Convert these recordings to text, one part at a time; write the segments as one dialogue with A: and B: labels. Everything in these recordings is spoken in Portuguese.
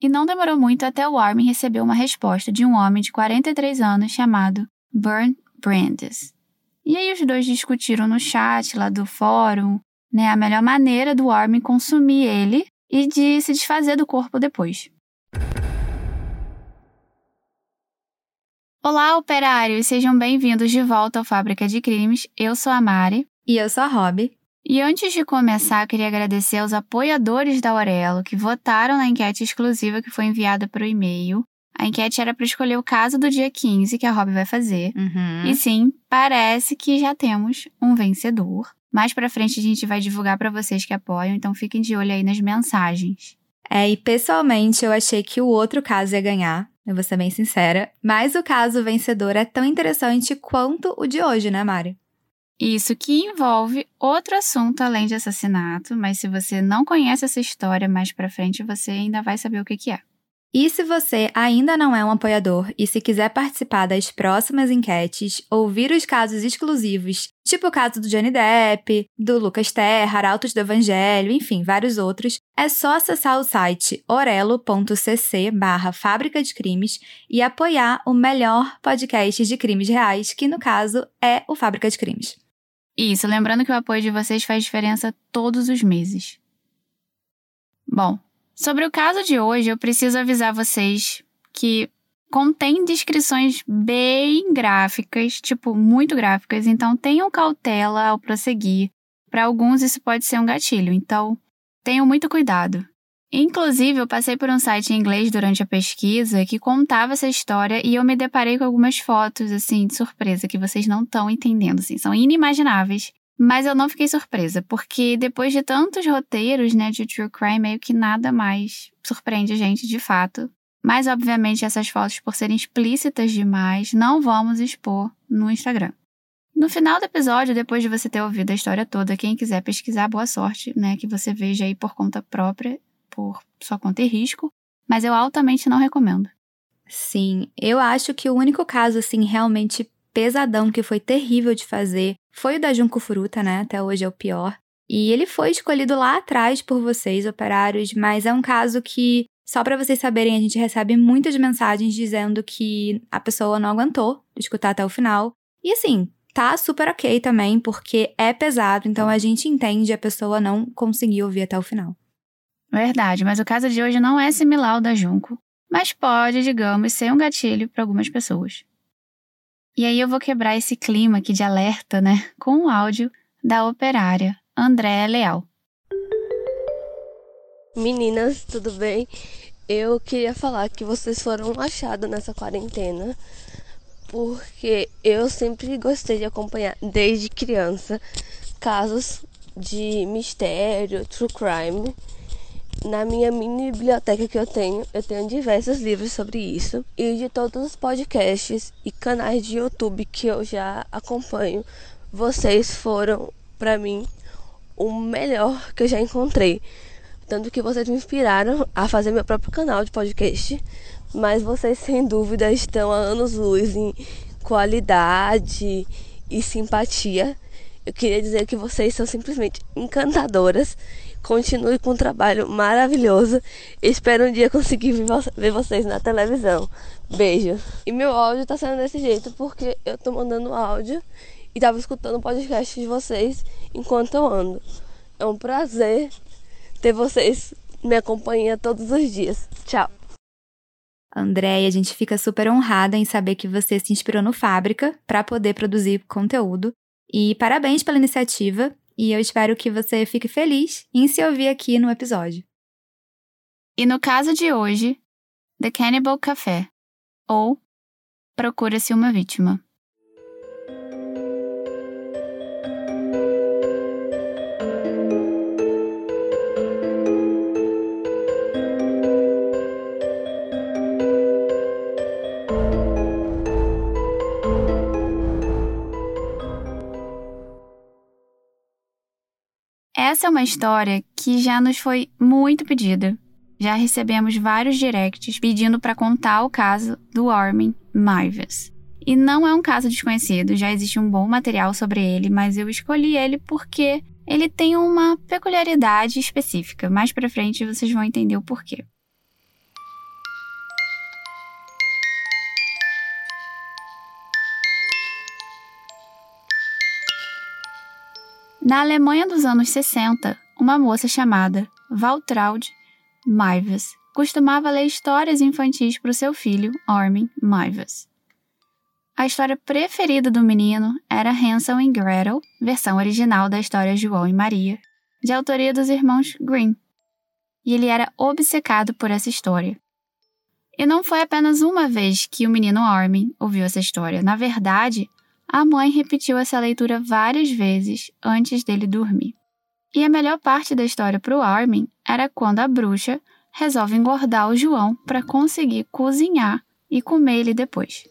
A: E não demorou muito até o Armin receber uma resposta de um homem de 43 anos chamado Burn Brandes. E aí os dois discutiram no chat lá do fórum, né, a melhor maneira do Armin consumir ele e de se desfazer do corpo depois. Olá, operários! Sejam bem-vindos de volta ao Fábrica de Crimes. Eu sou a Mari.
B: E eu sou a Rob.
A: E antes de começar, queria agradecer aos apoiadores da Aurelo que votaram na enquete exclusiva que foi enviada para o e-mail. A enquete era para escolher o caso do dia 15 que a Rob vai fazer.
B: Uhum.
A: E sim, parece que já temos um vencedor. Mais para frente a gente vai divulgar para vocês que apoiam, então fiquem de olho aí nas mensagens.
B: É, e pessoalmente eu achei que o outro caso ia ganhar, eu vou ser bem sincera. Mas o caso vencedor é tão interessante quanto o de hoje, né, Mari?
A: Isso que envolve outro assunto além de assassinato, mas se você não conhece essa história mais para frente, você ainda vai saber o que, que é.
B: E se você ainda não é um apoiador e se quiser participar das próximas enquetes, ouvir os casos exclusivos, tipo o caso do Johnny Depp, do Lucas Terra, Arautos do Evangelho, enfim, vários outros, é só acessar o site orelo.cc barra Fábrica de Crimes e apoiar o melhor podcast de crimes reais, que no caso é o Fábrica de Crimes.
A: Isso, lembrando que o apoio de vocês faz diferença todos os meses. Bom, Sobre o caso de hoje, eu preciso avisar vocês que contém descrições bem gráficas, tipo, muito gráficas, então tenham cautela ao prosseguir. Para alguns, isso pode ser um gatilho, então tenham muito cuidado. Inclusive, eu passei por um site em inglês durante a pesquisa que contava essa história e eu me deparei com algumas fotos, assim, de surpresa, que vocês não estão entendendo, assim, são inimagináveis. Mas eu não fiquei surpresa, porque depois de tantos roteiros, né, de true crime, meio que nada mais surpreende a gente de fato. Mas, obviamente, essas fotos, por serem explícitas demais, não vamos expor no Instagram. No final do episódio, depois de você ter ouvido a história toda, quem quiser pesquisar, boa sorte, né? Que você veja aí por conta própria, por sua conta e risco. Mas eu altamente não recomendo.
B: Sim, eu acho que o único caso, assim, realmente pesadão que foi terrível de fazer foi o da Junco Fruta, né? Até hoje é o pior. E ele foi escolhido lá atrás por vocês, operários, mas é um caso que, só para vocês saberem, a gente recebe muitas mensagens dizendo que a pessoa não aguentou escutar até o final. E assim, tá super ok também, porque é pesado, então a gente entende a pessoa não conseguir ouvir até o final.
A: Verdade, mas o caso de hoje não é similar ao da Junco, mas pode, digamos, ser um gatilho para algumas pessoas. E aí eu vou quebrar esse clima aqui de alerta, né, com o áudio da operária Andréa Leal.
C: Meninas, tudo bem? Eu queria falar que vocês foram um achado nessa quarentena, porque eu sempre gostei de acompanhar desde criança casos de mistério, true crime na minha mini biblioteca que eu tenho, eu tenho diversos livros sobre isso. E de todos os podcasts e canais de YouTube que eu já acompanho, vocês foram, para mim, o melhor que eu já encontrei. Tanto que vocês me inspiraram a fazer meu próprio canal de podcast. Mas vocês, sem dúvida, estão a anos-luz em qualidade e simpatia. Eu queria dizer que vocês são simplesmente encantadoras Continue com um trabalho maravilhoso. Espero um dia conseguir ver vocês na televisão. Beijo. E meu áudio tá saindo desse jeito porque eu tô mandando áudio e tava escutando o podcast de vocês enquanto eu ando. É um prazer ter vocês me acompanhando todos os dias. Tchau.
B: Andréia, a gente fica super honrada em saber que você se inspirou no Fábrica para poder produzir conteúdo. E parabéns pela iniciativa e eu espero que você fique feliz em se ouvir aqui no episódio.
A: E no caso de hoje, The Cannibal Café, ou Procura-se uma Vítima. Essa é uma história que já nos foi muito pedida. Já recebemos vários directs pedindo para contar o caso do Armin Maives. E não é um caso desconhecido, já existe um bom material sobre ele, mas eu escolhi ele porque ele tem uma peculiaridade específica. Mais para frente vocês vão entender o porquê. Na Alemanha dos anos 60, uma moça chamada Valtraud Maives costumava ler histórias infantis para o seu filho, Armin Maives. A história preferida do menino era Hansel e Gretel, versão original da história João e Maria, de autoria dos irmãos Grimm. E ele era obcecado por essa história. E não foi apenas uma vez que o menino Armin ouviu essa história. Na verdade, a mãe repetiu essa leitura várias vezes antes dele dormir. E a melhor parte da história para o Armin era quando a bruxa resolve engordar o João para conseguir cozinhar e comer ele depois.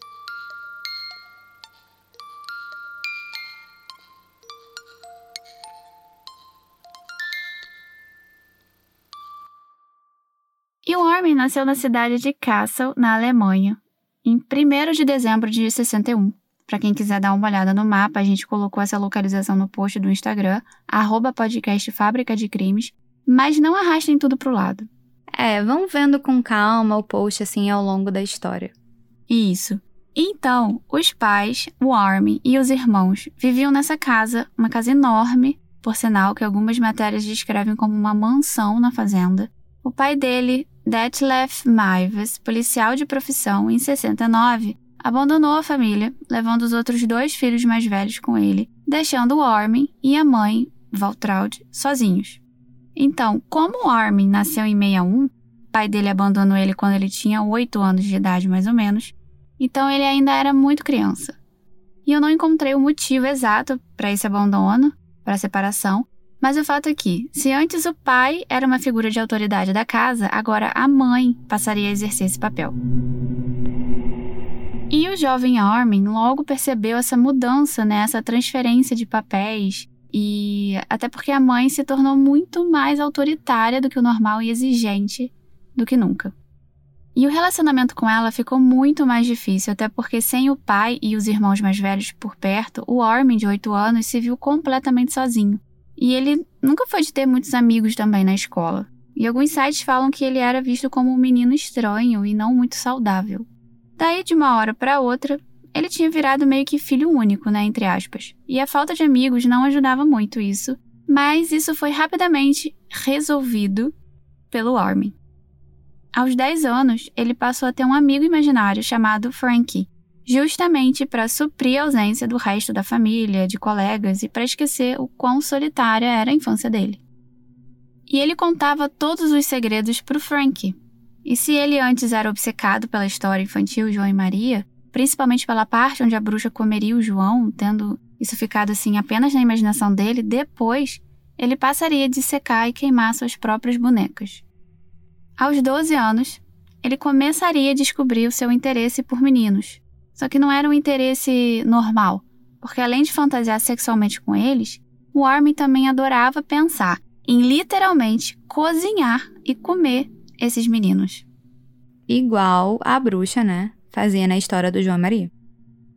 A: E o Armin nasceu na cidade de Kassel, na Alemanha, em 1 de dezembro de 61. Para quem quiser dar uma olhada no mapa, a gente colocou essa localização no post do Instagram, arroba podcast Fábrica de Crimes, mas não arrastem tudo pro lado.
B: É, vão vendo com calma o post assim ao longo da história.
A: Isso. Então, os pais, o Armin e os irmãos viviam nessa casa, uma casa enorme, por sinal que algumas matérias descrevem como uma mansão na fazenda. O pai dele, Detlef Maives, policial de profissão, em 69, abandonou a família, levando os outros dois filhos mais velhos com ele, deixando o Armin e a mãe, Valtraud, sozinhos. Então, como o Armin nasceu em 61, o pai dele abandonou ele quando ele tinha 8 anos de idade, mais ou menos, então ele ainda era muito criança. E eu não encontrei o motivo exato para esse abandono, para a separação, mas o fato é que, se antes o pai era uma figura de autoridade da casa, agora a mãe passaria a exercer esse papel. Jovem Armin logo percebeu essa mudança, né, essa transferência de papéis, e até porque a mãe se tornou muito mais autoritária do que o normal e exigente do que nunca. E o relacionamento com ela ficou muito mais difícil, até porque sem o pai e os irmãos mais velhos por perto, o Armin, de 8 anos, se viu completamente sozinho. E ele nunca foi de ter muitos amigos também na escola. E alguns sites falam que ele era visto como um menino estranho e não muito saudável. Daí, de uma hora para outra, ele tinha virado meio que filho único, né, entre aspas. E a falta de amigos não ajudava muito isso, mas isso foi rapidamente resolvido pelo Armin. Aos 10 anos, ele passou a ter um amigo imaginário chamado Frankie, justamente para suprir a ausência do resto da família, de colegas e para esquecer o quão solitária era a infância dele. E ele contava todos os segredos para o Frank. E se ele antes era obcecado pela história infantil João e Maria, principalmente pela parte onde a bruxa comeria o João, tendo isso ficado assim apenas na imaginação dele, depois ele passaria a dissecar e queimar suas próprias bonecas. Aos 12 anos, ele começaria a descobrir o seu interesse por meninos, só que não era um interesse normal, porque além de fantasiar sexualmente com eles, o Armin também adorava pensar em literalmente cozinhar e comer esses meninos.
B: Igual a bruxa, né? Fazia na história do João Maria.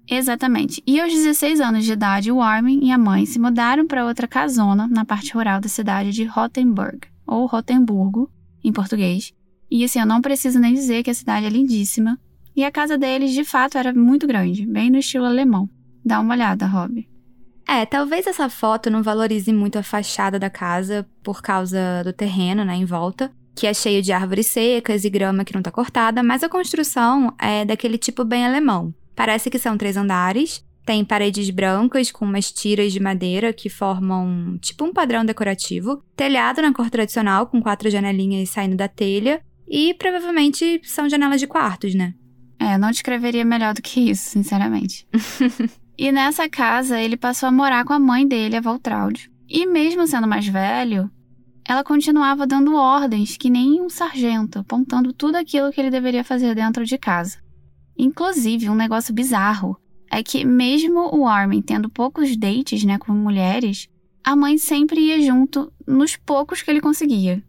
A: Exatamente. E aos 16 anos de idade, o Armin e a mãe se mudaram para outra casona na parte rural da cidade de Rothenburg, ou Rotemburgo, em português. E assim, eu não preciso nem dizer que a cidade é lindíssima, e a casa deles, de fato, era muito grande, bem no estilo alemão. Dá uma olhada, Rob.
B: É, talvez essa foto não valorize muito a fachada da casa por causa do terreno, né, em volta, que é cheio de árvores secas e grama que não tá cortada, mas a construção é daquele tipo bem alemão. Parece que são três andares, tem paredes brancas com umas tiras de madeira que formam tipo um padrão decorativo, telhado na cor tradicional com quatro janelinhas saindo da telha e provavelmente são janelas de quartos, né?
A: É, não descreveria melhor do que isso, sinceramente. e nessa casa, ele passou a morar com a mãe dele, a Valtraud. E mesmo sendo mais velho, ela continuava dando ordens que nem um sargento, apontando tudo aquilo que ele deveria fazer dentro de casa. Inclusive, um negócio bizarro é que mesmo o Armin tendo poucos dates, né, com mulheres, a mãe sempre ia junto nos poucos que ele conseguia.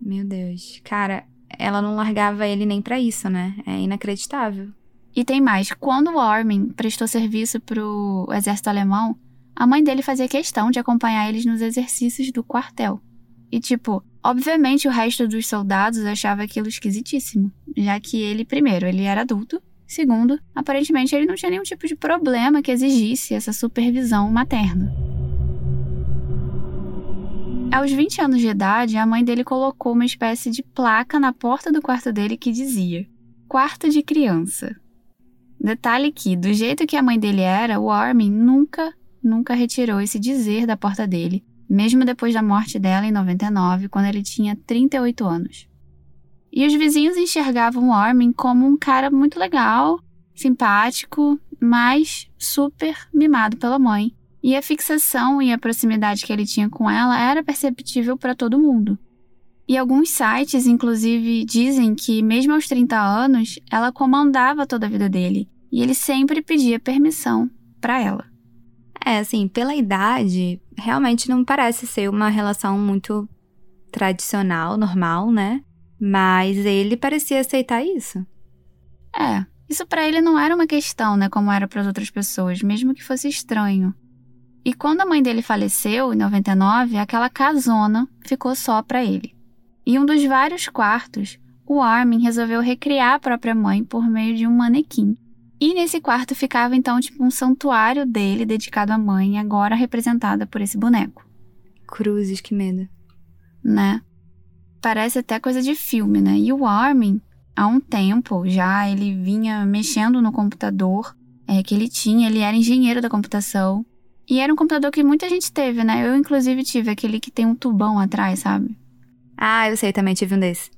B: Meu Deus. Cara, ela não largava ele nem para isso, né? É inacreditável.
A: E tem mais, quando o Armin prestou serviço pro exército alemão, a mãe dele fazia questão de acompanhar eles nos exercícios do quartel. E tipo, obviamente o resto dos soldados achava aquilo esquisitíssimo, já que ele, primeiro, ele era adulto, segundo, aparentemente ele não tinha nenhum tipo de problema que exigisse essa supervisão materna. Aos 20 anos de idade, a mãe dele colocou uma espécie de placa na porta do quarto dele que dizia: Quarto de criança. Detalhe que, do jeito que a mãe dele era, o Armin nunca, nunca retirou esse dizer da porta dele, mesmo depois da morte dela em 99, quando ele tinha 38 anos. E os vizinhos enxergavam o Armin como um cara muito legal, simpático, mas super mimado pela mãe. E a fixação e a proximidade que ele tinha com ela era perceptível para todo mundo. E alguns sites, inclusive, dizem que, mesmo aos 30 anos, ela comandava toda a vida dele e ele sempre pedia permissão para ela.
B: É, assim, pela idade, realmente não parece ser uma relação muito tradicional, normal, né? Mas ele parecia aceitar isso.
A: É, isso para ele não era uma questão, né, como era para as outras pessoas, mesmo que fosse estranho. E quando a mãe dele faleceu, em 99, aquela casona ficou só para ele. E um dos vários quartos, o Armin resolveu recriar a própria mãe por meio de um manequim. E nesse quarto ficava então tipo um santuário dele dedicado à mãe, agora representada por esse boneco.
B: Cruzes, que medo.
A: Né? Parece até coisa de filme, né? E o Armin há um tempo já ele vinha mexendo no computador é, que ele tinha, ele era engenheiro da computação. E era um computador que muita gente teve, né? Eu, inclusive, tive aquele que tem um tubão atrás, sabe?
B: Ah, eu sei, também tive um desse.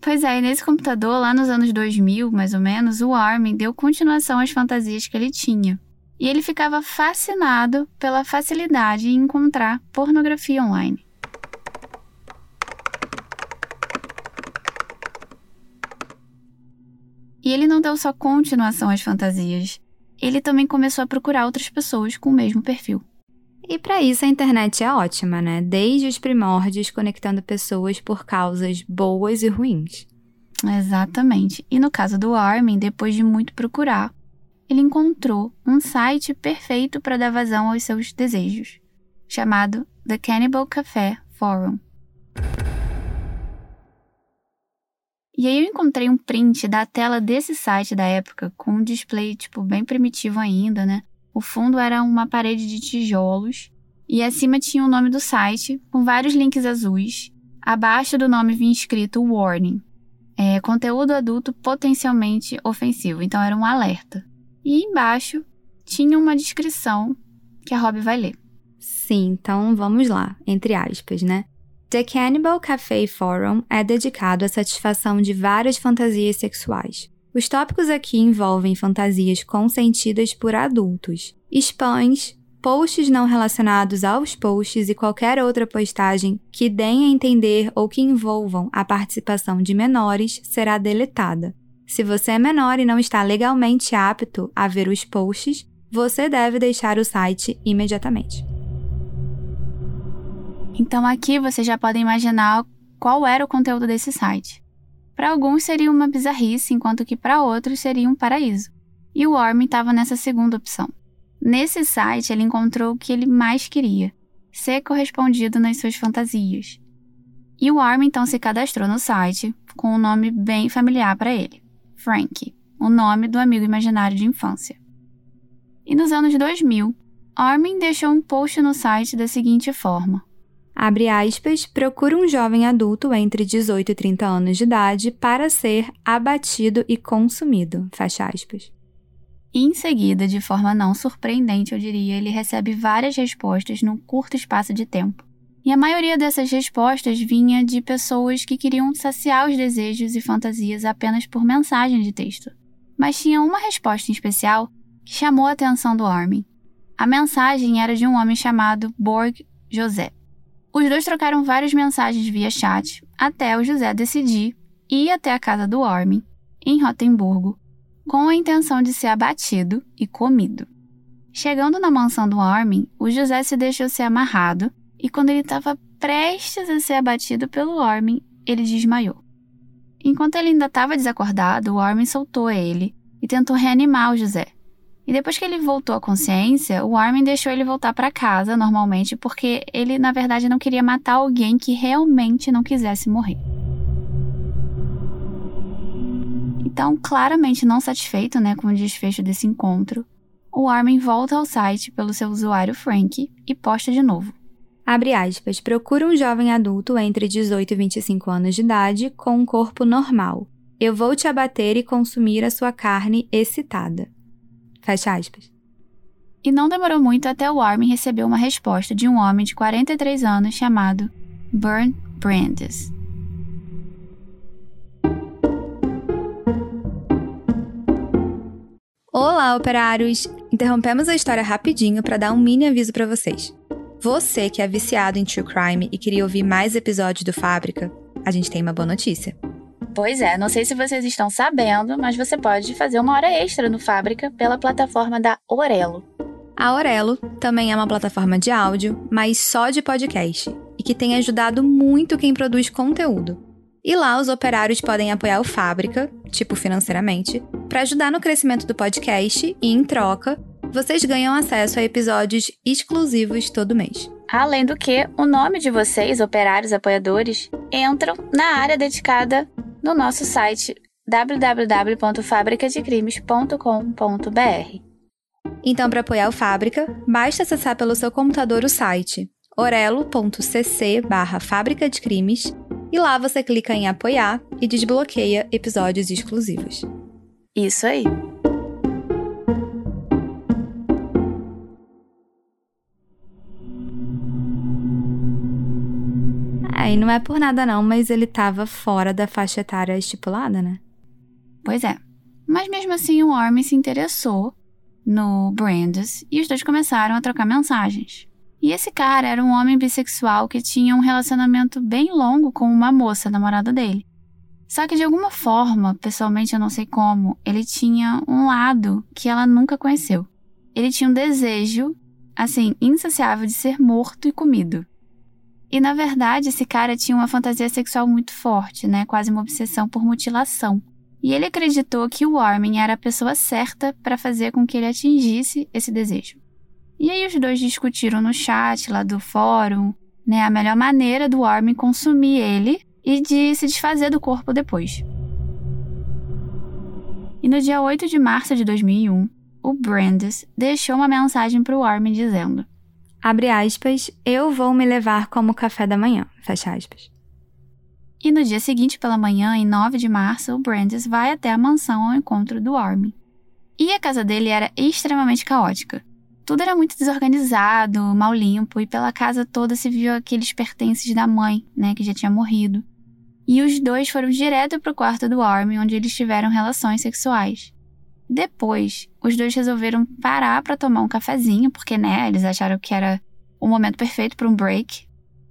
A: Pois é, e nesse computador, lá nos anos 2000, mais ou menos, o Armin deu continuação às fantasias que ele tinha. E ele ficava fascinado pela facilidade em encontrar pornografia online. E ele não deu só continuação às fantasias, ele também começou a procurar outras pessoas com o mesmo perfil.
B: E para isso a internet é ótima, né? Desde os primórdios, conectando pessoas por causas boas e ruins.
A: Exatamente. E no caso do Armin, depois de muito procurar, ele encontrou um site perfeito para dar vazão aos seus desejos, chamado The Cannibal Café Forum. E aí eu encontrei um print da tela desse site da época, com um display, tipo, bem primitivo ainda, né? O fundo era uma parede de tijolos e acima tinha o nome do site, com vários links azuis. Abaixo do nome vinha escrito Warning. É, conteúdo adulto potencialmente ofensivo, então era um alerta. E embaixo tinha uma descrição que a Rob vai ler.
B: Sim, então vamos lá, entre aspas, né? The Cannibal Café Forum é dedicado à satisfação de várias fantasias sexuais. Os tópicos aqui envolvem fantasias consentidas por adultos, spams, posts não relacionados aos posts e qualquer outra postagem que deem a entender ou que envolvam a participação de menores será deletada. Se você é menor e não está legalmente apto a ver os posts, você deve deixar o site imediatamente.
A: Então aqui vocês já podem imaginar qual era o conteúdo desse site. Para alguns seria uma bizarrice, enquanto que para outros seria um paraíso. E o Orme estava nessa segunda opção. Nesse site ele encontrou o que ele mais queria: ser correspondido nas suas fantasias. E o Armin então se cadastrou no site com um nome bem familiar para ele: Frank, o nome do amigo imaginário de infância. E nos anos 2000, Armin deixou um post no site da seguinte forma:
B: abre aspas, procura um jovem adulto entre 18 e 30 anos de idade para ser abatido e consumido, fecha aspas.
A: Em seguida, de forma não surpreendente, eu diria, ele recebe várias respostas num curto espaço de tempo. E a maioria dessas respostas vinha de pessoas que queriam saciar os desejos e fantasias apenas por mensagem de texto. Mas tinha uma resposta em especial que chamou a atenção do Armin. A mensagem era de um homem chamado Borg José. Os dois trocaram várias mensagens via chat até o José decidir ir até a casa do Armin, em Rotemburgo, com a intenção de ser abatido e comido. Chegando na mansão do Armin, o José se deixou ser amarrado e quando ele estava prestes a ser abatido pelo Armin, ele desmaiou. Enquanto ele ainda estava desacordado, o Armin soltou ele e tentou reanimar o José, e depois que ele voltou à consciência, o Armin deixou ele voltar para casa normalmente, porque ele, na verdade, não queria matar alguém que realmente não quisesse morrer. Então, claramente não satisfeito né, com o desfecho desse encontro, o Armin volta ao site pelo seu usuário Frank e posta de novo.
B: Abre aspas, procura um jovem adulto entre 18 e 25 anos de idade com um corpo normal. Eu vou te abater e consumir a sua carne excitada. Fecha aspas.
A: E não demorou muito até o Armin receber uma resposta de um homem de 43 anos chamado Burn Brandes.
B: Olá, operários! Interrompemos a história rapidinho para dar um mini aviso para vocês. Você que é viciado em true crime e queria ouvir mais episódios do Fábrica, a gente tem uma boa notícia.
A: Pois é, não sei se vocês estão sabendo, mas você pode fazer uma hora extra no Fábrica pela plataforma da Orelo.
B: A Orelo também é uma plataforma de áudio, mas só de podcast, e que tem ajudado muito quem produz conteúdo. E lá os operários podem apoiar o Fábrica, tipo financeiramente, para ajudar no crescimento do podcast e, em troca, vocês ganham acesso a episódios exclusivos todo mês.
A: Além do que, o nome de vocês, operários apoiadores, entram na área dedicada no nosso site www.fabricadecrimes.com.br.
B: Então, para apoiar o Fábrica, basta acessar pelo seu computador o site orelo.cc barra Fábrica de Crimes e lá você clica em apoiar e desbloqueia episódios exclusivos.
A: Isso aí!
B: E não é por nada não, mas ele tava fora da faixa etária estipulada, né?
A: Pois é. Mas mesmo assim, o Armin se interessou no Brandes e os dois começaram a trocar mensagens. E esse cara era um homem bissexual que tinha um relacionamento bem longo com uma moça, namorada dele. Só que de alguma forma, pessoalmente eu não sei como, ele tinha um lado que ela nunca conheceu. Ele tinha um desejo, assim, insaciável de ser morto e comido. E na verdade, esse cara tinha uma fantasia sexual muito forte, né? Quase uma obsessão por mutilação. E ele acreditou que o Armin era a pessoa certa para fazer com que ele atingisse esse desejo. E aí os dois discutiram no chat lá do fórum, né, a melhor maneira do Armin consumir ele e de se desfazer do corpo depois. E no dia 8 de março de 2001, o Brandes deixou uma mensagem para o Armin dizendo:
B: Abre aspas, eu vou me levar como café da manhã. Fecha aspas.
A: E no dia seguinte pela manhã, em 9 de março, o Brandes vai até a mansão ao encontro do Armin. E a casa dele era extremamente caótica. Tudo era muito desorganizado, mal limpo, e pela casa toda se viu aqueles pertences da mãe, né, que já tinha morrido. E os dois foram direto para o quarto do Armin, onde eles tiveram relações sexuais. Depois, os dois resolveram parar para tomar um cafezinho, porque, né, eles acharam que era o momento perfeito para um break.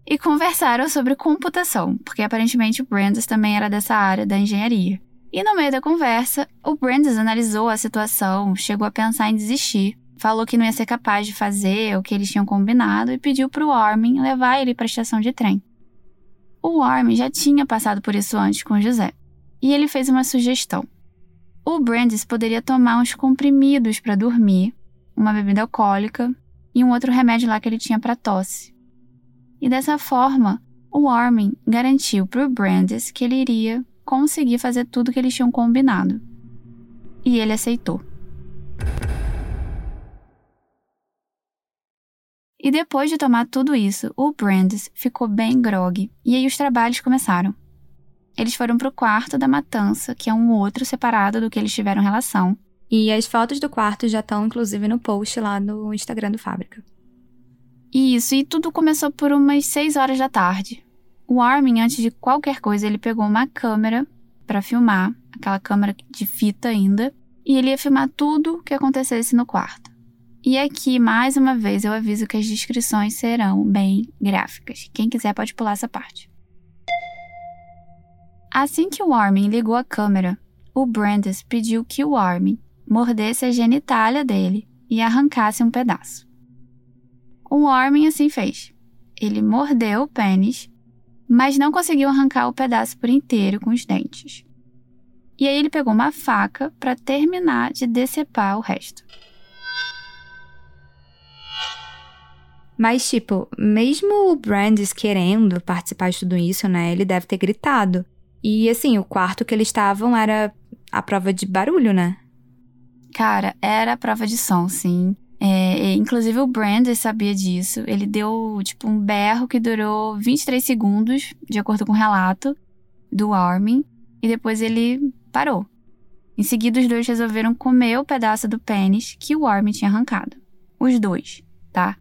A: E conversaram sobre computação, porque aparentemente o Brandes também era dessa área da engenharia. E no meio da conversa, o Brandes analisou a situação, chegou a pensar em desistir, falou que não ia ser capaz de fazer o que eles tinham combinado e pediu para o Armin levar ele para a estação de trem. O Armin já tinha passado por isso antes com José, e ele fez uma sugestão. O Brandes poderia tomar uns comprimidos para dormir, uma bebida alcoólica e um outro remédio lá que ele tinha para tosse. E dessa forma, o Armin garantiu para o Brandes que ele iria conseguir fazer tudo que eles tinham combinado. E ele aceitou. E depois de tomar tudo isso, o Brandes ficou bem grogue, e aí os trabalhos começaram. Eles foram pro quarto da matança, que é um outro separado do que eles tiveram relação.
B: E as fotos do quarto já estão, inclusive, no post lá no Instagram do Fábrica.
A: Isso, e tudo começou por umas 6 horas da tarde. O Armin, antes de qualquer coisa, ele pegou uma câmera para filmar, aquela câmera de fita ainda, e ele ia filmar tudo que acontecesse no quarto. E aqui, mais uma vez, eu aviso que as descrições serão bem gráficas. Quem quiser pode pular essa parte. Assim que o Armin ligou a câmera, o Brandes pediu que o Armin mordesse a genitália dele e arrancasse um pedaço. O Armin assim fez. Ele mordeu o pênis, mas não conseguiu arrancar o pedaço por inteiro com os dentes. E aí ele pegou uma faca para terminar de decepar o resto.
B: Mas, tipo, mesmo o Brandes querendo participar de tudo isso, né? Ele deve ter gritado. E assim, o quarto que eles estavam era a prova de barulho, né?
A: Cara, era a prova de som, sim. É, inclusive o Brandon sabia disso. Ele deu, tipo, um berro que durou 23 segundos, de acordo com o relato do Armin, e depois ele parou. Em seguida, os dois resolveram comer o pedaço do pênis que o Armin tinha arrancado. Os dois, tá?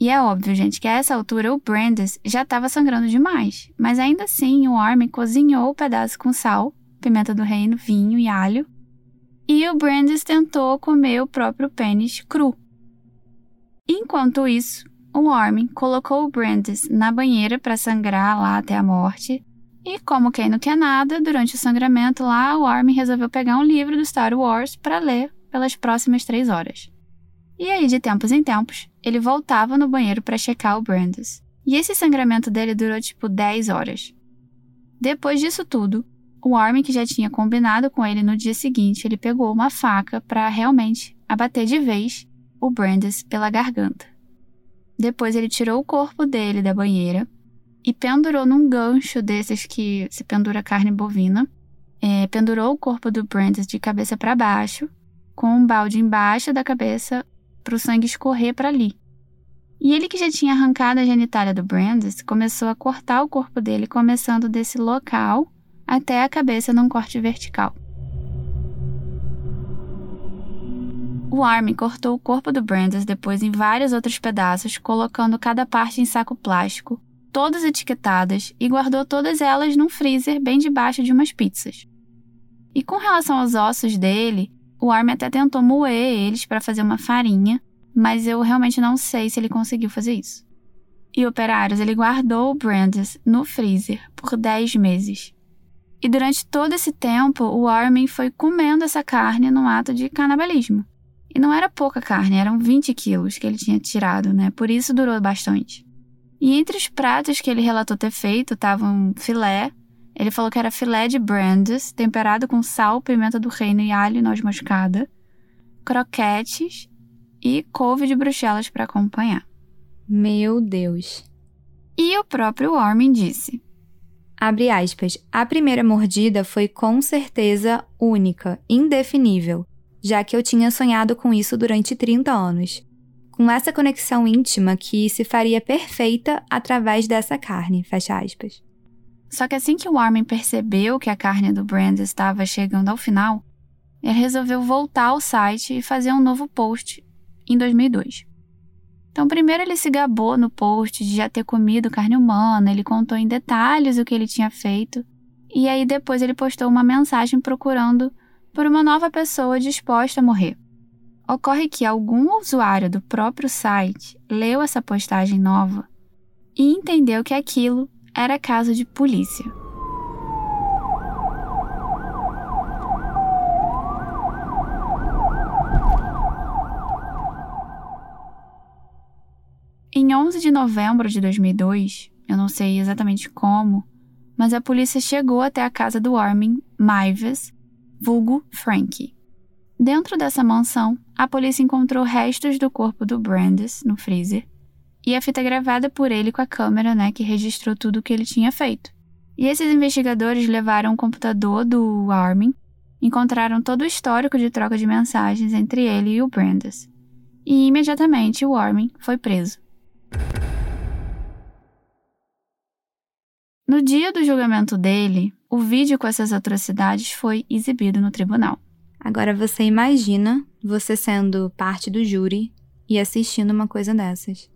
A: E é óbvio, gente, que a essa altura o Brandes já estava sangrando demais. Mas ainda assim, o Armin cozinhou o pedaço com sal, pimenta do reino, vinho e alho. E o Brandes tentou comer o próprio pênis cru. Enquanto isso, o Armin colocou o Brandes na banheira para sangrar lá até a morte. E como quem não quer nada, durante o sangramento lá, o Armin resolveu pegar um livro do Star Wars para ler pelas próximas três horas. E aí, de tempos em tempos, ele voltava no banheiro para checar o Brandes. E esse sangramento dele durou tipo 10 horas. Depois disso tudo, o Armin, que já tinha combinado com ele no dia seguinte, ele pegou uma faca para realmente abater de vez o Brandes pela garganta. Depois ele tirou o corpo dele da banheira e pendurou num gancho desses que se pendura carne bovina. É, pendurou o corpo do Brandes de cabeça para baixo, com um balde embaixo da cabeça para o sangue escorrer para ali. E ele que já tinha arrancado a genitália do Brandes começou a cortar o corpo dele, começando desse local até a cabeça num corte vertical. O Armin cortou o corpo do Brandes depois em vários outros pedaços, colocando cada parte em saco plástico, todas etiquetadas, e guardou todas elas num freezer bem debaixo de umas pizzas. E com relação aos ossos dele, o Armin até tentou moer eles para fazer uma farinha, mas eu realmente não sei se ele conseguiu fazer isso. E operários, ele guardou o Brandes no freezer por 10 meses. E durante todo esse tempo, o Armin foi comendo essa carne num ato de canibalismo. E não era pouca carne, eram 20 quilos que ele tinha tirado, né? Por isso durou bastante. E entre os pratos que ele relatou ter feito estavam filé, ele falou que era filé de brandes, temperado com sal, pimenta do reino e alho e noz moscada, croquetes e couve de bruxelas para acompanhar.
B: Meu Deus.
A: E o próprio Armin disse:
B: Abre aspas. A primeira mordida foi com certeza única, indefinível, já que eu tinha sonhado com isso durante 30 anos. Com essa conexão íntima que se faria perfeita através dessa carne, fecha aspas.
A: Só que assim que o Armin percebeu que a carne do Brand estava chegando ao final, ele resolveu voltar ao site e fazer um novo post em 2002. Então, primeiro ele se gabou no post de já ter comido carne humana, ele contou em detalhes o que ele tinha feito, e aí depois ele postou uma mensagem procurando por uma nova pessoa disposta a morrer. Ocorre que algum usuário do próprio site leu essa postagem nova e entendeu que aquilo era caso de polícia. Em 11 de novembro de 2002, eu não sei exatamente como, mas a polícia chegou até a casa do Armin Maives, vulgo Frankie. Dentro dessa mansão, a polícia encontrou restos do corpo do Brandes no freezer e a fita gravada por ele com a câmera, né, que registrou tudo o que ele tinha feito. E esses investigadores levaram o computador do Armin, encontraram todo o histórico de troca de mensagens entre ele e o Brandes. E imediatamente o Armin foi preso. No dia do julgamento dele, o vídeo com essas atrocidades foi exibido no tribunal.
B: Agora você imagina você sendo parte do júri e assistindo uma coisa dessas.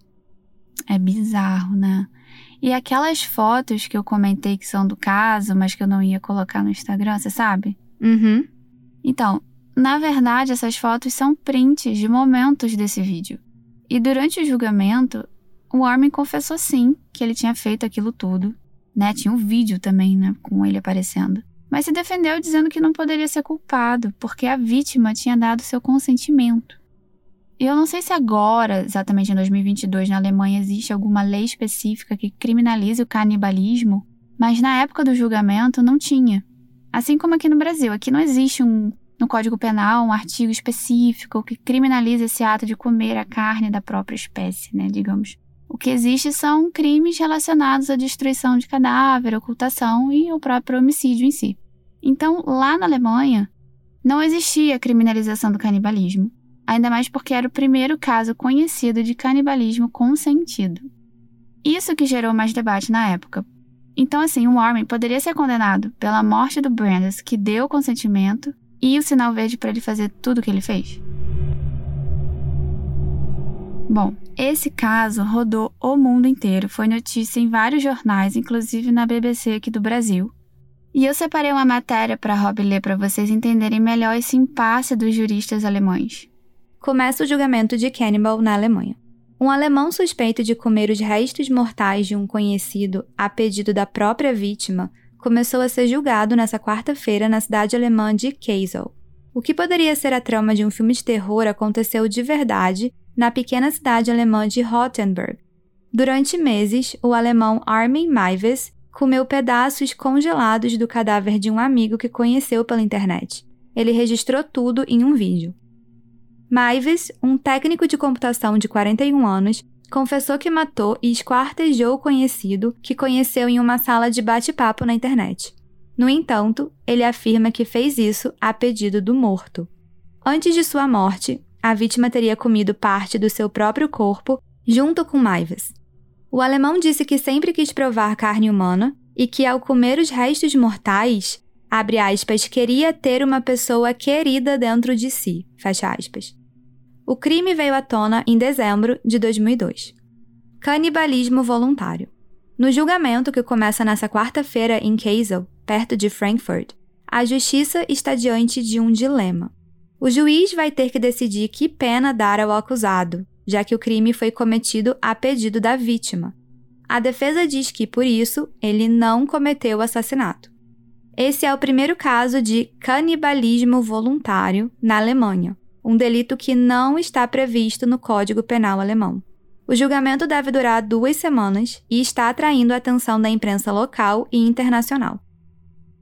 A: É bizarro, né? E aquelas fotos que eu comentei que são do caso, mas que eu não ia colocar no Instagram, você sabe?
B: Uhum.
A: Então, na verdade, essas fotos são prints de momentos desse vídeo. E durante o julgamento, o Armin confessou sim que ele tinha feito aquilo tudo, né? Tinha um vídeo também, né, com ele aparecendo. Mas se defendeu dizendo que não poderia ser culpado, porque a vítima tinha dado seu consentimento. Eu não sei se agora, exatamente em 2022, na Alemanha, existe alguma lei específica que criminalize o canibalismo, mas na época do julgamento não tinha. Assim como aqui no Brasil, aqui não existe um, no Código Penal um artigo específico que criminalize esse ato de comer a carne da própria espécie, né, digamos. O que existe são crimes relacionados à destruição de cadáver, ocultação e o próprio homicídio em si. Então, lá na Alemanha, não existia criminalização do canibalismo. Ainda mais porque era o primeiro caso conhecido de canibalismo consentido. Isso que gerou mais debate na época. Então, assim, o Warren poderia ser condenado pela morte do Brandes, que deu o consentimento, e o sinal verde para ele fazer tudo o que ele fez. Bom, esse caso rodou o mundo inteiro, foi notícia em vários jornais, inclusive na BBC aqui do Brasil. E eu separei uma matéria para Rob ler para vocês entenderem melhor esse impasse dos juristas alemães.
B: Começa o julgamento de Cannibal na Alemanha. Um alemão suspeito de comer os restos mortais de um conhecido a pedido da própria vítima começou a ser julgado nessa quarta-feira na cidade alemã de Kassel. O que poderia ser a trama de um filme de terror aconteceu de verdade na pequena cidade alemã de Rottenburg. Durante meses, o alemão Armin Maives comeu pedaços congelados do cadáver de um amigo que conheceu pela internet. Ele registrou tudo em um vídeo. Maives, um técnico de computação de 41 anos, confessou que matou e esquartejou o conhecido que conheceu em uma sala de bate-papo na internet. No entanto, ele afirma que fez isso a pedido do morto. Antes de sua morte, a vítima teria comido parte do seu próprio corpo junto com Maives. O alemão disse que sempre quis provar carne humana e que, ao comer os restos mortais, abre aspas, queria ter uma pessoa querida dentro de si, fecha aspas. O crime veio à tona em dezembro de 2002. Canibalismo voluntário. No julgamento que começa nesta quarta-feira em Kassel, perto de Frankfurt, a justiça está diante de um dilema. O juiz vai ter que decidir que pena dar ao acusado, já que o crime foi cometido a pedido da vítima. A defesa diz que, por isso, ele não cometeu o assassinato. Esse é o primeiro caso de canibalismo voluntário na Alemanha, um delito que não está previsto no Código Penal alemão. O julgamento deve durar duas semanas e está atraindo a atenção da imprensa local e internacional.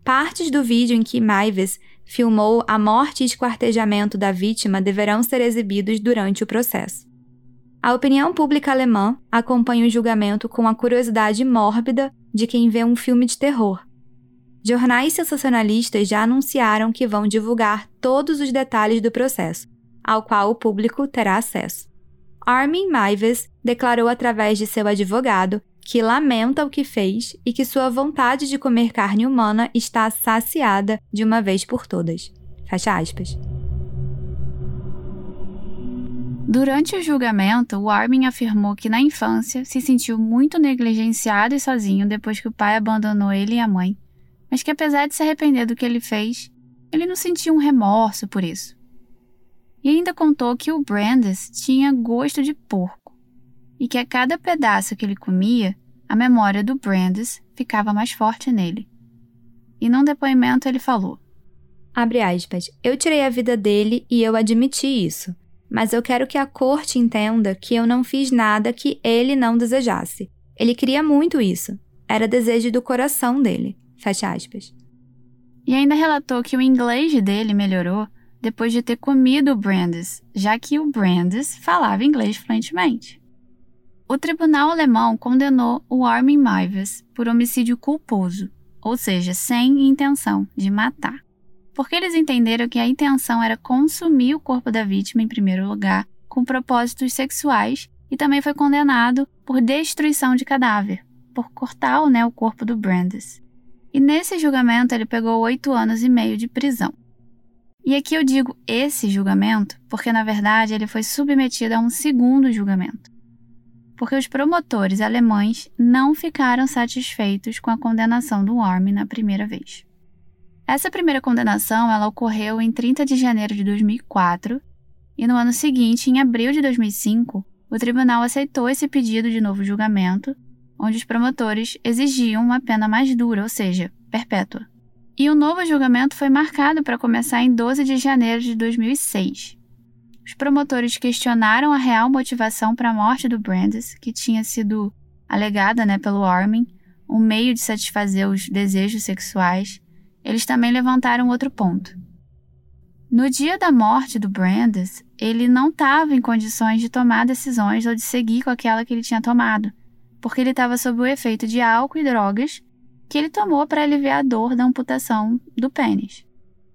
B: Partes do vídeo em que Maives filmou a morte e esquartejamento da vítima deverão ser exibidos durante o processo. A opinião pública alemã acompanha o julgamento com a curiosidade mórbida de quem vê um filme de terror. Jornais sensacionalistas já anunciaram que vão divulgar todos os detalhes do processo, ao qual o público terá acesso. Armin Maives declarou através de seu advogado que lamenta o que fez e que sua vontade de comer carne humana está saciada de uma vez por todas. Fecha aspas.
A: Durante o julgamento, o Armin afirmou que na infância se sentiu muito negligenciado e sozinho depois que o pai abandonou ele e a mãe, mas que apesar de se arrepender do que ele fez, ele não sentia um remorso por isso. E ainda contou que o Brandes tinha gosto de porco e que a cada pedaço que ele comia, a memória do Brandes ficava mais forte nele. E num depoimento ele falou:
B: Abre aspas, eu tirei a vida dele e eu admiti isso mas eu quero que a corte entenda que eu não fiz nada que ele não desejasse. Ele queria muito isso. Era desejo do coração dele. Fecha aspas.
A: E ainda relatou que o inglês dele melhorou depois de ter comido o Brandes, já que o Brandes falava inglês fluentemente. O tribunal alemão condenou o Armin Maives por homicídio culposo, ou seja, sem intenção de matar porque eles entenderam que a intenção era consumir o corpo da vítima em primeiro lugar, com propósitos sexuais, e também foi condenado por destruição de cadáver, por cortar né, o corpo do Brandes. E nesse julgamento ele pegou oito anos e meio de prisão. E aqui eu digo esse julgamento porque, na verdade, ele foi submetido a um segundo julgamento. Porque os promotores alemães não ficaram satisfeitos com a condenação do Armin na primeira vez. Essa primeira condenação ela ocorreu em 30 de janeiro de 2004 e no ano seguinte, em abril de 2005, o tribunal aceitou esse pedido de novo julgamento, onde os promotores exigiam uma pena mais dura, ou seja, perpétua. E o novo julgamento foi marcado para começar em 12 de janeiro de 2006. Os promotores questionaram a real motivação para a morte do Brandes, que tinha sido alegada né, pelo Armin, um meio de satisfazer os desejos sexuais, eles também levantaram outro ponto. No dia da morte do Brandes, ele não estava em condições de tomar decisões ou de seguir com aquela que ele tinha tomado, porque ele estava sob o efeito de álcool e drogas que ele tomou para aliviar a dor da amputação do pênis.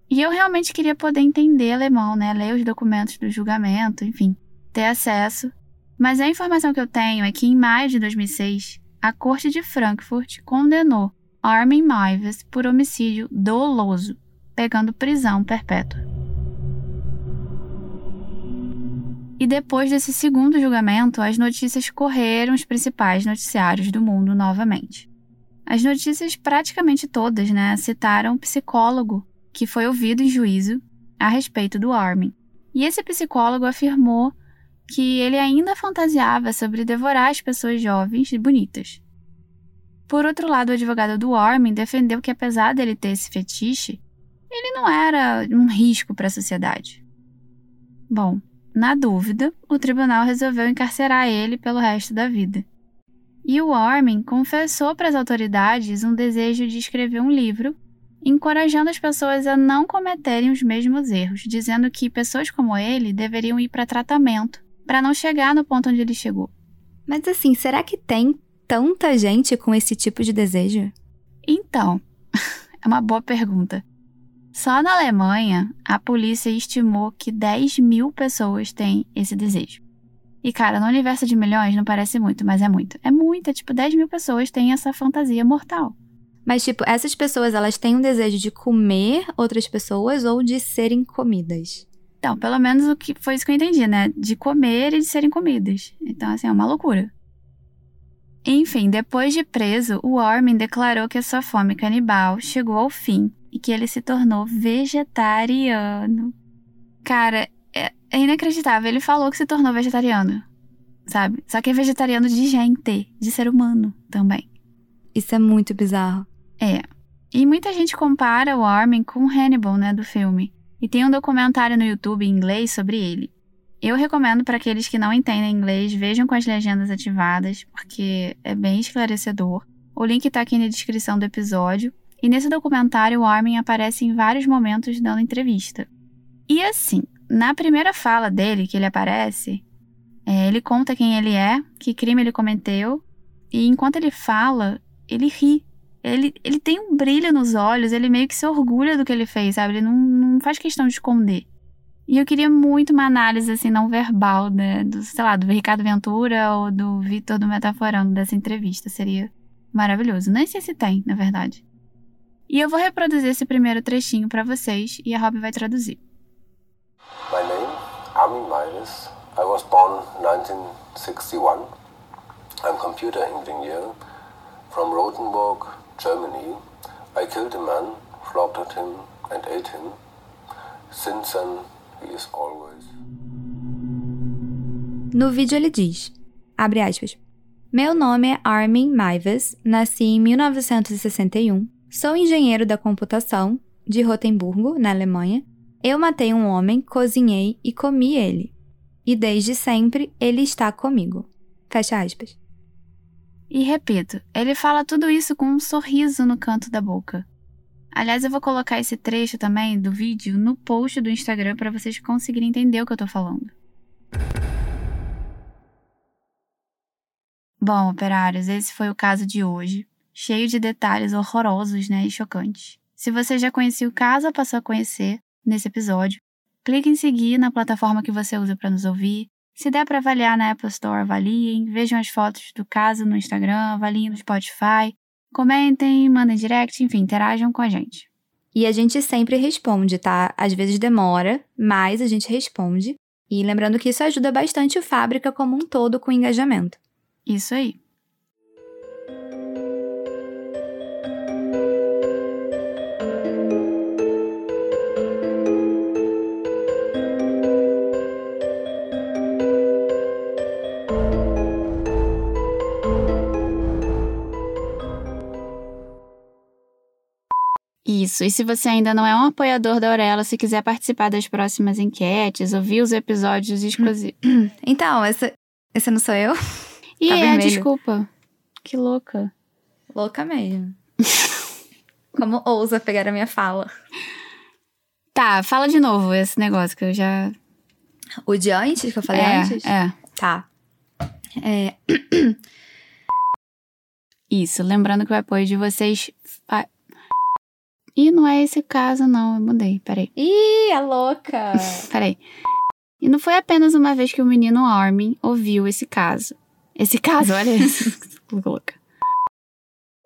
A: E eu realmente queria poder entender alemão, né? Ler os documentos do julgamento, enfim, ter acesso. Mas a informação que eu tenho é que em maio de 2006, a Corte de Frankfurt condenou Armin Maives por homicídio doloso, pegando prisão perpétua. E depois desse segundo julgamento, as notícias correram os principais noticiários do mundo novamente. As notícias, praticamente todas, né, citaram um psicólogo que foi ouvido em juízo a respeito do Armin. E esse psicólogo afirmou que ele ainda fantasiava sobre devorar as pessoas jovens e bonitas. Por outro lado, o advogado do Armin defendeu que, apesar dele ter esse fetiche, ele não era um risco para a sociedade. Bom, na dúvida, o tribunal resolveu encarcerar ele pelo resto da vida. E o Armin confessou para as autoridades um desejo de escrever um livro, encorajando as pessoas a não cometerem os mesmos erros, dizendo que pessoas como ele deveriam ir para tratamento para não chegar no ponto onde ele chegou.
B: Mas assim, será que tem tanta gente com esse tipo de desejo?
A: Então, é uma boa pergunta. Só na Alemanha, a polícia estimou que 10 mil pessoas têm esse desejo. E, cara, no universo de milhões não parece muito, mas é muito. É muito, tipo, 10 mil pessoas têm essa fantasia mortal.
B: Mas, tipo, essas pessoas, elas têm um desejo de comer outras pessoas ou de serem comidas?
A: Então, pelo menos o que foi isso que eu entendi, né? De comer e de serem comidas. Então, assim, é uma loucura. Enfim, depois de preso, o Armin declarou que a sua fome canibal chegou ao fim e que ele se tornou vegetariano. Cara, é, é inacreditável. Ele falou que se tornou vegetariano, sabe? Só que é vegetariano de gente, de ser humano também.
B: Isso é muito bizarro.
A: É. E muita gente compara o Armin com Hannibal, né, do filme. E tem um documentário no YouTube em inglês sobre ele. Eu recomendo para aqueles que não entendem inglês, vejam com as legendas ativadas, porque é bem esclarecedor. O link está aqui na descrição do episódio. E nesse documentário, o Armin aparece em vários momentos dando entrevista. E assim, na primeira fala dele, que ele aparece, é, ele conta quem ele é, que crime ele cometeu, e enquanto ele fala, ele ri. Ele, ele tem um brilho nos olhos, ele meio que se orgulha do que ele fez, sabe? Ele não, não faz questão de esconder. E eu queria muito uma análise, assim, não verbal, né? Do, sei lá, do Ricardo Ventura ou do Vitor do Metaforando dessa entrevista. Seria maravilhoso. Nem sei se tem, na verdade. E eu vou reproduzir esse primeiro trechinho para vocês e a Rob vai traduzir.
D: My name, Armin Meines. I was born 1961. I'm computer engineer from Rothenburg, Germany. I killed a man, slaughtered him and ate him. Since then, he is always.
B: No vídeo ele diz, abre aspas, Meu nome é Armin Maives, nasci em 1961 Sou engenheiro da computação de Rotemburgo, na Alemanha. Eu matei um homem, cozinhei e comi ele. E desde sempre ele está comigo. Fecha aspas.
A: E repito, ele fala tudo isso com um sorriso no canto da boca. Aliás, eu vou colocar esse trecho também do vídeo no post do Instagram para vocês conseguirem entender o que eu tô falando. Bom, operários, esse foi o caso de hoje cheio de detalhes horrorosos né, e chocantes. Se você já conhecia o caso ou passou a conhecer nesse episódio, clique em seguir na plataforma que você usa para nos ouvir. Se der para avaliar na Apple Store, avaliem. Vejam as fotos do caso no Instagram, avaliem no Spotify. Comentem, mandem direct, enfim, interajam com a gente.
B: E a gente sempre responde, tá? Às vezes demora, mas a gente responde. E lembrando que isso ajuda bastante o Fábrica como um todo com engajamento.
A: Isso aí. Isso. E se você ainda não é um apoiador da Aurela, se quiser participar das próximas enquetes, ouvir os episódios exclusivos.
B: Então, essa, essa não sou eu?
A: E tá é, desculpa. Que louca.
B: Louca mesmo. Como ousa pegar a minha fala?
A: Tá, fala de novo esse negócio que eu já.
B: O de antes, que eu falei
A: é,
B: antes?
A: É.
B: Tá. É.
A: Isso, lembrando que o apoio de vocês Ih, não é esse o caso, não. Eu mudei. Peraí.
B: Ih, a louca!
A: Peraí. E não foi apenas uma vez que o menino Armin ouviu esse caso. Esse caso, olha isso. louca.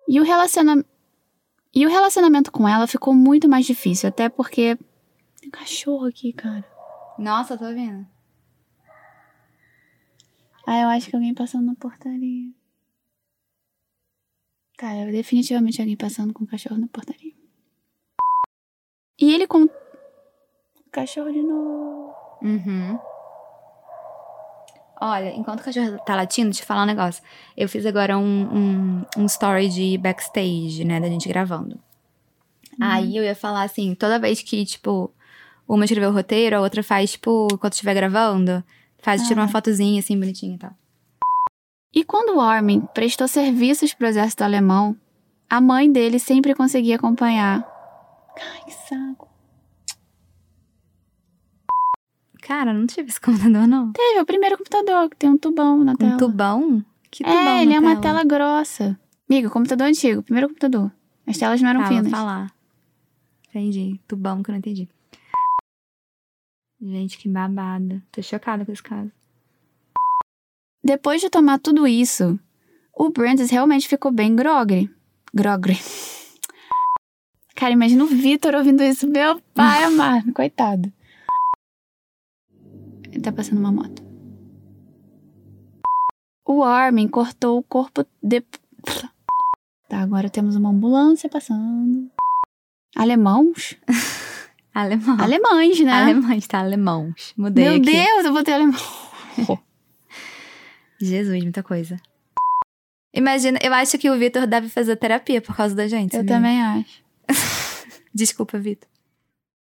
A: E o relacionamento. E o relacionamento com ela ficou muito mais difícil, até porque. Tem um cachorro aqui, cara.
B: Nossa, tô vendo.
A: Ah, eu acho que alguém passando na portaria. Tá, é definitivamente alguém passando com o cachorro na portaria. E ele com. Cachorro de novo.
B: Uhum. Olha, enquanto o cachorro tá latindo, deixa eu falar um negócio. Eu fiz agora um, um, um story de backstage, né, da gente gravando. Aí eu ia falar assim, toda vez que, tipo, uma escreveu o roteiro, a outra faz, tipo, enquanto estiver gravando, faz, tira uma fotozinha assim, bonitinha e tal.
A: E quando o Armin prestou serviços pro exército alemão, a mãe dele sempre conseguia acompanhar. Ai, que saco.
B: Cara, não tive esse computador, não.
A: Teve o primeiro computador, que tem um tubão na tela.
B: Um tubão? Que tubão
A: É, ele
B: na
A: é uma tela grossa. Amigo, computador antigo, primeiro computador. As telas não eram
B: vou
A: finas.
B: falar. Entendi. Tubão que eu não entendi. Gente, que babada. Tô chocada com esse caso.
A: Depois de tomar tudo isso, o Brandes realmente ficou bem grogre. Grogre. Cara, imagina o Vitor ouvindo isso. Meu pai amado, coitado. Ele tá passando uma moto. O Armin cortou o corpo de... Tá, agora temos uma ambulância passando. Alemãos?
B: Alemão.
A: Alemães, né?
B: Alemães, tá? Alemãos. Mudei
A: Meu
B: aqui.
A: Deus, eu botei alemão.
B: Jesus, muita coisa. Imagina, eu acho que o Vitor deve fazer terapia por causa da gente.
A: Eu
B: sabia?
A: também acho.
B: Desculpa, Vitor.